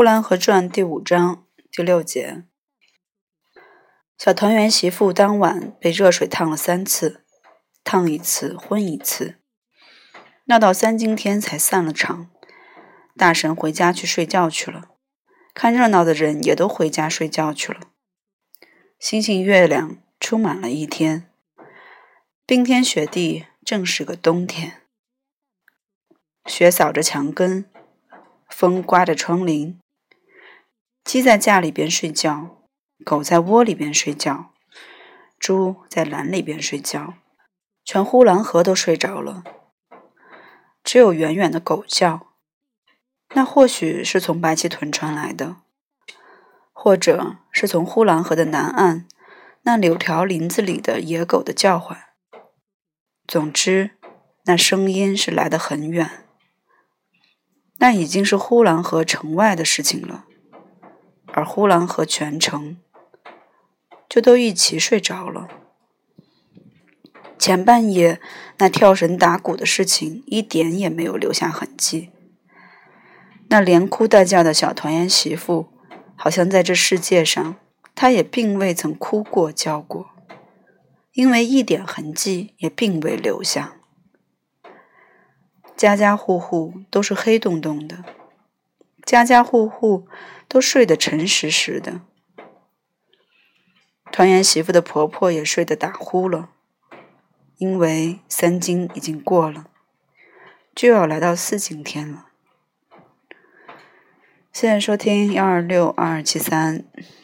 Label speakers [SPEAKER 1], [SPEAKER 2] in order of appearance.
[SPEAKER 1] 呼兰河传》第五章第六节：小团圆媳妇当晚被热水烫了三次，烫一次昏一次，闹到三更天才散了场。大神回家去睡觉去了，看热闹的人也都回家睡觉去了。星星月亮出满了一天，冰天雪地，正是个冬天。雪扫着墙根，风刮着窗棂。鸡在架里边睡觉，狗在窝里边睡觉，猪在栏里边睡觉，全呼兰河都睡着了，只有远远的狗叫。那或许是从白旗屯传来的，或者是从呼兰河的南岸那柳条林子里的野狗的叫唤。总之，那声音是来得很远。那已经是呼兰河城外的事情了，而呼兰河全城就都一起睡着了。前半夜那跳绳打鼓的事情一点也没有留下痕迹。那连哭带叫的小团圆媳妇，好像在这世界上，她也并未曾哭过叫过，因为一点痕迹也并未留下。家家户户都是黑洞洞的，家家户户都睡得沉实实的。团圆媳妇的婆婆也睡得打呼了，因为三更已经过了，就要来到四更天了。现在收听幺二六二二七三。